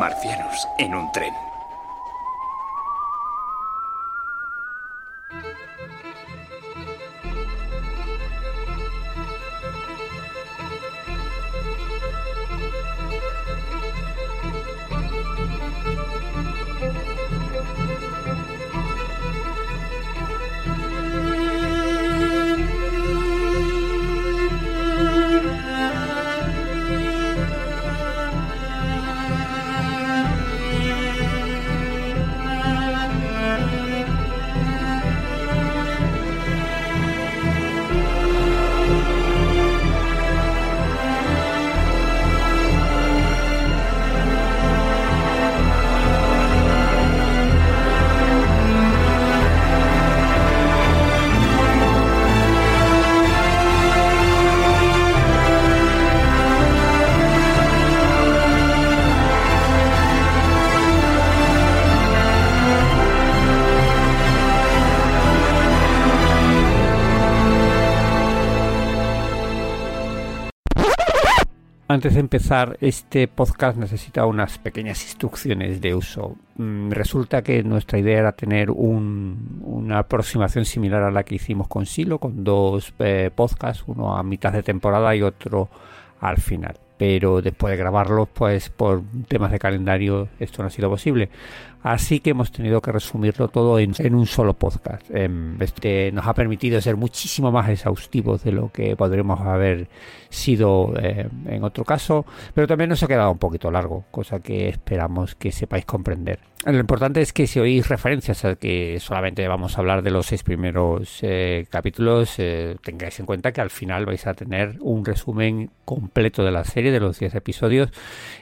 Marcianos en un tren. Antes de empezar, este podcast necesita unas pequeñas instrucciones de uso. Mm, Resulta que nuestra idea era tener un- una aproximación similar a la que hicimos con Silo, con dos eh, podcasts, uno a mitad de temporada y otro al final. Pero después de grabarlos, pues por temas de calendario, esto no ha sido posible. Así que hemos tenido que resumirlo todo en, un solo podcast. Em, Este nos ha permitido ser muchísimo más exhaustivos de lo que podríamos haber sido eh, en otro caso, pero también nos ha quedado un poquito largo, cosa que esperamos que sepáis comprender. Lo importante es que si oís referencias a que solamente vamos a hablar de los seis primeros eh, capítulos, eh, tengáis en cuenta que al final vais a tener un resumen completo de la serie, de los 10 episodios,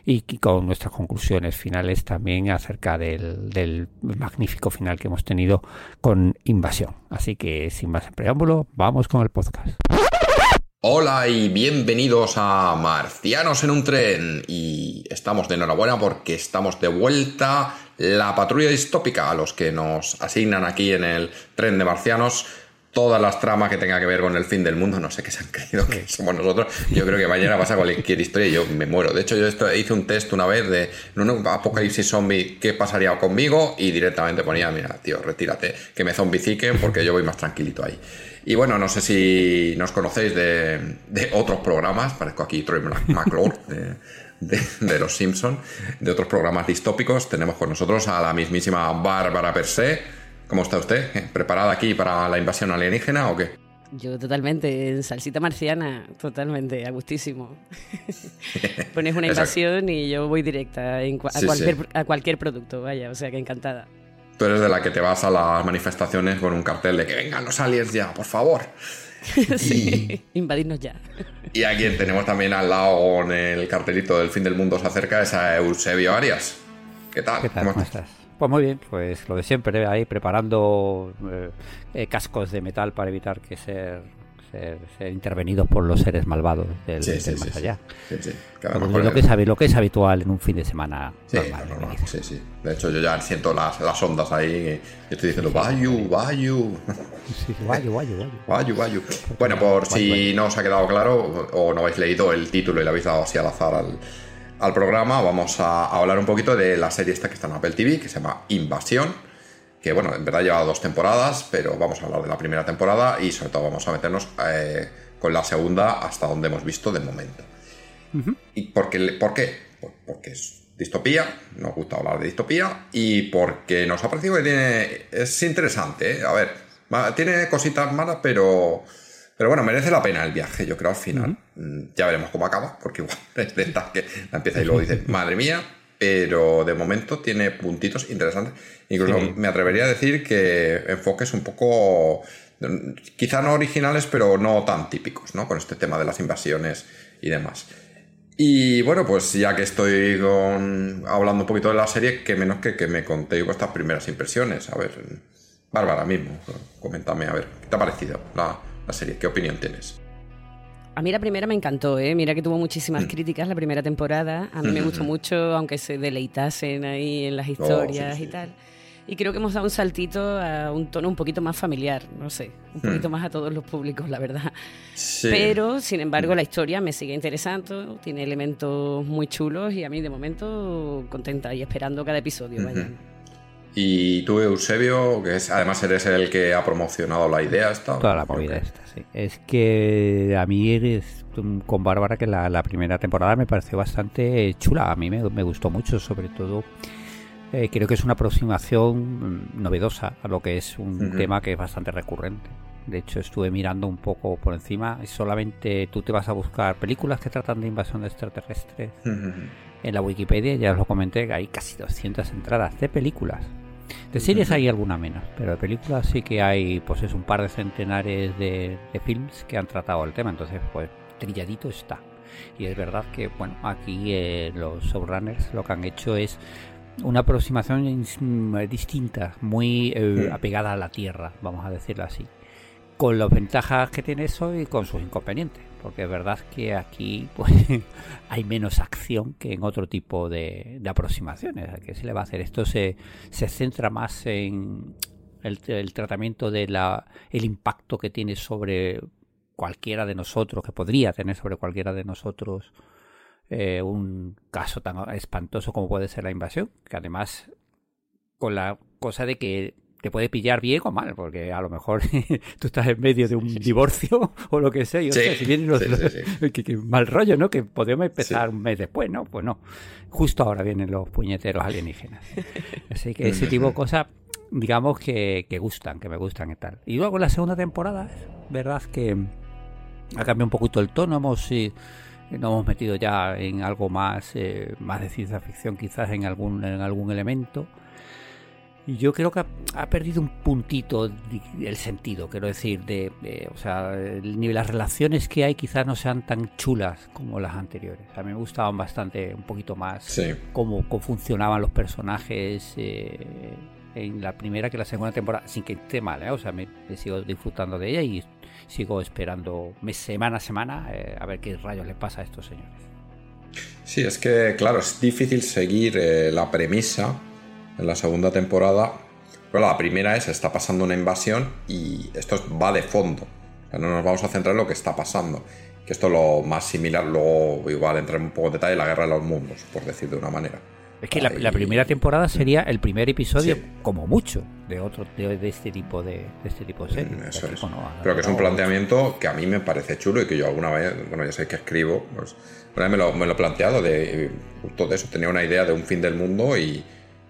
y con nuestras conclusiones finales también acerca del, del magnífico final que hemos tenido con Invasión. Así que sin más preámbulo, vamos con el podcast. Hola y bienvenidos a Marcianos en un tren. Y estamos de enhorabuena porque estamos de vuelta la patrulla distópica a los que nos asignan aquí en el tren de marcianos. Todas las tramas que tenga que ver con el fin del mundo, no sé qué se han creído que somos nosotros. Yo creo que mañana pasa cualquier historia y yo me muero. De hecho, yo esto, hice un test una vez de en un apocalipsis zombie, ¿qué pasaría conmigo? Y directamente ponía, mira, tío, retírate, que me zombiciquen porque yo voy más tranquilito ahí. Y bueno, no sé si nos conocéis de, de otros programas, parezco aquí Troy McClure de, de- de Los Simpson, de otros programas distópicos. Tenemos con nosotros a la mismísima Bárbara per se. ¿Cómo está usted? ¿Eh? ¿Preparada aquí para la invasión alienígena o qué? Yo totalmente, en salsita marciana, totalmente, a gustísimo. Pones una invasión y yo voy directa en a, Sí, cualquier, sí. a cualquier producto, vaya, o sea que encantada. Tú eres de la que te vas a las manifestaciones con un cartel de que vengan los aliens ya, por favor. sí, invadirnos ya. Y a quien tenemos también al lado con el cartelito del fin del mundo se acerca es a Eusebio Arias. ¿Qué tal? ¿Qué tal? ¿Cómo estás? Pues muy bien, pues lo de siempre, ahí preparando eh, eh, cascos de metal para evitar que ser, ser, ser intervenidos por los seres malvados del, Sí, del sí, más sí, allá. Lo, que es, habi- lo que es habitual en un fin de semana Sí, normal. no, en no, mi no, vida. sí, sí. De hecho, yo ya siento las, las ondas ahí. y estoy diciendo, Bayu, Bayu, guayo, guayo, guayo. Bayu. Bueno, por si no os ha quedado claro o no habéis leído el título y le habéis dado así al azar al, al programa, vamos a, hablar un poquito de la serie esta que está en Apple TV, que se llama Invasión. Que bueno, en verdad lleva dos temporadas, pero vamos a hablar de la primera temporada y sobre todo vamos a meternos eh, con la segunda hasta donde hemos visto de momento. ¿Y por qué? ¿Por qué? Por- Porque es distopía, nos gusta hablar de distopía y porque nos ha parecido que tiene, es interesante, ¿eh? a ver, tiene cositas malas, pero, pero bueno, merece la pena el viaje, yo creo, al final. Mm, Ya veremos cómo acaba, porque igual es de estas que la empieza y luego dice, madre mía, pero de momento tiene puntitos interesantes. Incluso Sí. me atrevería a decir que enfoques un poco quizá no originales, pero no tan típicos, ¿no? Con este tema de las invasiones y demás. Y bueno, pues ya que estoy con- hablando un poquito de la serie, que menos que que me contéis vuestras primeras impresiones. A ver, Bárbara mismo, coméntame, a ver, ¿qué te ha parecido la, la serie? ¿Qué opinión tienes? A mí la primera me encantó, ¿eh? Mira que tuvo muchísimas Mm. críticas la primera temporada. A mí me gustó mucho, aunque se deleitasen ahí en las historias Oh, sí, y sí. tal. Y creo que hemos dado un saltito a un tono un poquito más familiar, no sé, un poquito más a todos los públicos, la verdad. Mm. Sí. Pero, sin embargo, la historia me sigue interesando, tiene elementos muy chulos y a mí, de momento, contenta y esperando cada episodio. vaya. Y tú, Eusebio, que es, además eres el que ha promocionado la idea esta. Toda la ¿por movida esta, sí. Es que a mí eres con Bárbara que la, la primera temporada me pareció bastante chula. A mí me, me gustó mucho, sobre todo. eh, creo que es una aproximación mm, novedosa a lo que es un tema que es bastante recurrente. De hecho, estuve mirando un poco por encima y solamente tú te vas a buscar películas que tratan de invasión de extraterrestres. En la Wikipedia, ya os lo comenté, hay casi 200 entradas de películas. De series hay alguna menos, pero de películas sí que hay, pues es un par de centenares de, de films que han tratado el tema, entonces pues trilladito está. Y es verdad que, bueno, aquí eh, los showrunners lo que han hecho es una aproximación mm, distinta, muy eh, apegada a la Tierra, vamos a decirlo así. Con las ventajas que tiene eso y con sus inconvenientes, porque es verdad que aquí pues hay menos acción que en otro tipo de, de aproximaciones. ¿A ¿Qué se le va a hacer? Esto se, se centra más en el, el tratamiento de la el impacto que tiene sobre cualquiera de nosotros, que podría tener sobre cualquiera de nosotros eh, un caso tan espantoso como puede ser la invasión, que además con la cosa de que te puede pillar bien o mal, porque a lo mejor tú estás en medio de un divorcio o lo que sea, y Sí, hostia, si vienen los, sí, sí, sí. que- que mal rollo, ¿no? Que podemos empezar Sí. un mes después, ¿no? Pues no. Justo ahora vienen los puñeteros alienígenas. Así que ese tipo de cosas, digamos que, que gustan, que me gustan y tal. Y luego en la segunda temporada, es verdad que ha cambiado un poquito el tono, hemos, eh, nos hemos metido ya en algo más, eh, más de ciencia ficción, quizás en algún, en algún elemento. Yo creo que ha, ha perdido un puntito el sentido, quiero decir, de, de- o sea, el- ni las relaciones que hay quizás no sean tan chulas como las anteriores. A mí me gustaban bastante, un poquito más Sí. cómo, cómo funcionaban los personajes eh, en la primera que la segunda temporada, sin que esté mal, ¿eh? o sea, me, me sigo disfrutando de ella y sigo esperando mes, semana a semana eh, a ver qué rayos le pasa a estos señores. Sí, es que, claro, es difícil seguir eh, la premisa en la segunda temporada. Pero la primera es, está pasando una invasión y esto va de fondo. O sea, no nos vamos a centrar en lo que está pasando. Que esto es lo más similar, luego igual entrar un poco en detalle, la guerra de los mundos, por decir de una manera. Es que la, la primera temporada sería el primer episodio, Sí. como mucho, de otro de, de este tipo de, de este tipo de serie. Mm, Eso Este es. tipo no, Creo que es un planteamiento que a mí me parece chulo y que yo alguna vez, bueno, ya sabéis que escribo, pues una vez me lo, me lo he planteado de justo de eso, tenía una idea de un fin del mundo y,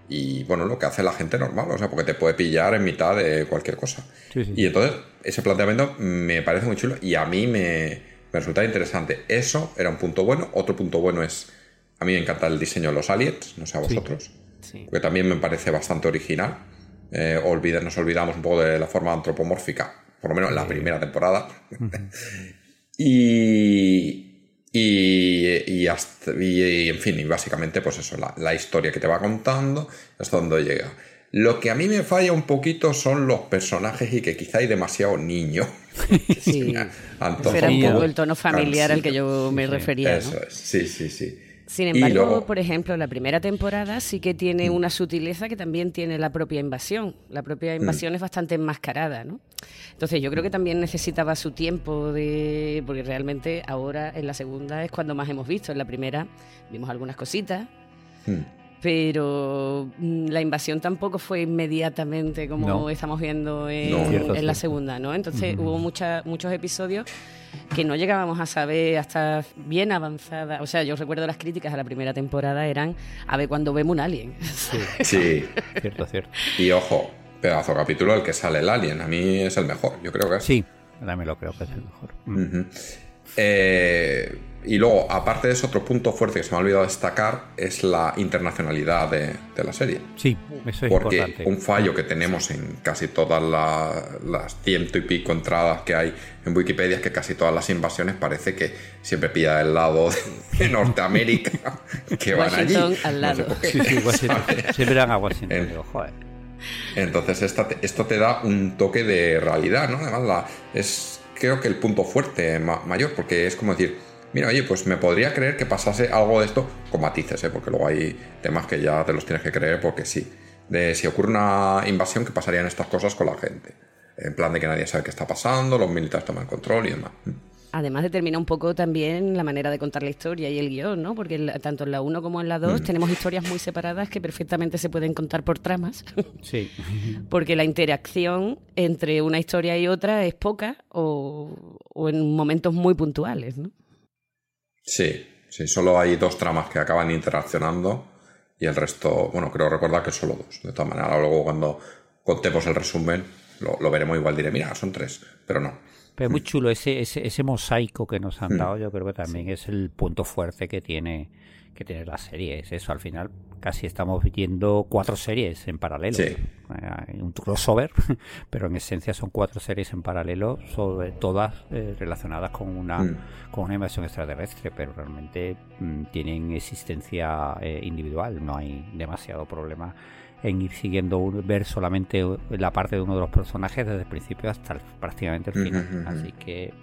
y, bueno, lo que hace la gente normal, o sea, porque te puede pillar en mitad de cualquier cosa. Sí, sí. Y entonces, ese planteamiento me parece muy chulo y a mí me, me resulta interesante. Eso era un punto bueno. Otro punto bueno es, a mí me encanta el diseño de los aliens, no sé a vosotros Sí. que también me parece bastante original. Eh, nos olvidamos un poco de la forma antropomórfica, por lo menos en la primera temporada. y, y, y, hasta- y- y, en fin, y básicamente, pues eso, la, la historia que te va contando hasta donde llega. Lo que a mí me falla un poquito son los personajes y que quizá hay demasiado niño. Sí. Era un poco el tono familiar al que yo me sí. refería. ¿no? Eso es, sí, sí, sí. Sin embargo, luego- por ejemplo, la primera temporada sí que tiene una sutileza que también tiene la propia invasión. La propia invasión es bastante enmascarada, ¿no? Entonces yo creo que también necesitaba su tiempo de... porque realmente ahora en la segunda es cuando más hemos visto. En la primera vimos algunas cositas. Pero mm, la invasión tampoco fue inmediatamente como No. estamos viendo en, No. Cierto, en la segunda, ¿no? Entonces hubo mucha- muchos episodios que no llegábamos a saber hasta bien avanzada. O sea, yo recuerdo las críticas a la primera temporada eran a ver cuando vemos un alien. Sí, Cierto, cierto. y ojo, pedazo capítulo el que sale el alien. A mí es el mejor, yo creo que es. Sí, también lo creo que es el mejor. Ujú. Eh, y luego, aparte de eso, otro punto fuerte que se me ha olvidado destacar es la internacionalidad de, de la serie. Sí, eso es Porque importante. un fallo que tenemos en casi todas la- las ciento y pico entradas que hay en Wikipedia es que casi todas las invasiones parece que siempre pilla el lado de Norteamérica que van allí. Washington al No sé lado. por qué. Sí, sí, Washington. Siempre dan a Washington. En- digo, joder. Entonces esta esto te da un toque de realidad, ¿no? Además la, es creo que el punto fuerte ma- mayor, porque es como decir, mira, oye, pues me podría creer que pasase algo de esto con matices, ¿eh? Porque luego hay temas que ya te los tienes que creer porque sí. De si ocurre una invasión, que pasarían estas cosas con la gente? En plan de que nadie sabe qué está pasando, los militares toman control y demás. Además determina un poco también la manera de contar la historia y el guion, ¿no? Porque tanto en la 1 como en la Mm. 2 tenemos historias muy separadas que perfectamente se pueden contar por tramas, Sí. porque la interacción entre una historia y otra es poca o, o en momentos muy puntuales, ¿no? Sí, sí, solo hay dos tramas que acaban interaccionando y el resto, bueno, creo recordar que solo dos. De todas maneras, luego cuando contemos el resumen lo, lo veremos igual, diré, mira, son tres, pero no. Pero es muy chulo ese, ese, ese mosaico que nos han Mm. dado, yo creo que también es el punto fuerte que tiene que tiene la serie. Es eso, al final casi estamos viendo cuatro series en paralelo. Sí. Hay un crossover, pero en esencia son cuatro series en paralelo, sobre todas eh, relacionadas con una Mm. con una invasión extraterrestre, pero realmente mm, tienen existencia eh, individual, no hay demasiado problema en ir siguiendo un- ver solamente la parte de uno de los personajes desde el principio hasta el- prácticamente el final. Así que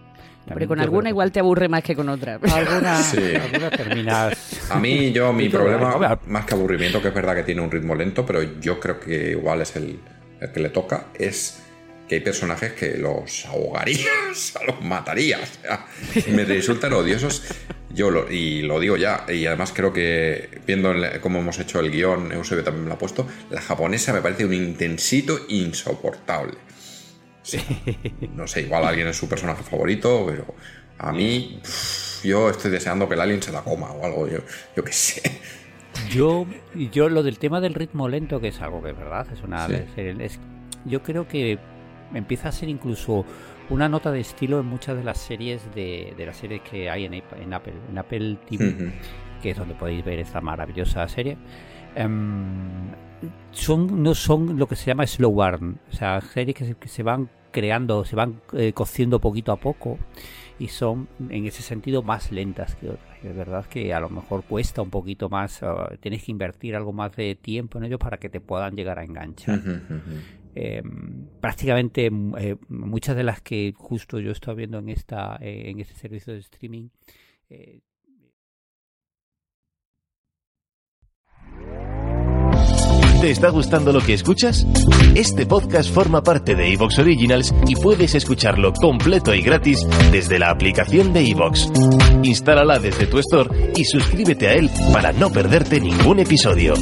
Pero con alguna igual te aburre más que con otra. alguna, Sí. alguna terminas A mí, yo, mi problema, más que aburrimiento, que es verdad que tiene un ritmo lento, pero yo creo que igual es el, el que le toca, es que hay personajes que los ahogarías, los matarías. O sea, me resultan odiosos. Yo lo, y lo digo ya, y además creo que viendo cómo hemos hecho el guion, Eusebio también me lo ha puesto, la japonesa me parece un intensito insoportable. Sí. No sé, igual alguien es su personaje favorito, pero a mí, pff, yo estoy deseando que el alien se la coma o algo, yo, yo qué sé. Yo, yo lo del tema del ritmo lento, que es algo que es verdad, es una Sí. es- es- yo creo que empieza a ser incluso una nota de estilo en muchas de las series de, de las series que hay en, Apple- en Apple, en Apple TV, que es donde podéis ver esta maravillosa serie. Em, son no son lo que se llama slow burn, o sea, series que se, que se van creando, se van eh, cociendo poquito a poco y son en ese sentido más lentas que otras. Es verdad que a lo mejor cuesta un poquito más, ah, tienes que invertir algo más de tiempo en ello para que te puedan llegar a enganchar. Eh, prácticamente mm, eh, muchas de las que justo yo estoy viendo en esta eh, en este servicio de streaming eh, ¿Te está gustando lo que escuchas? Este podcast forma parte de Evox Originals y puedes escucharlo completo y gratis desde la aplicación de Evox. Instálala desde tu store y suscríbete a él para no perderte ningún episodio.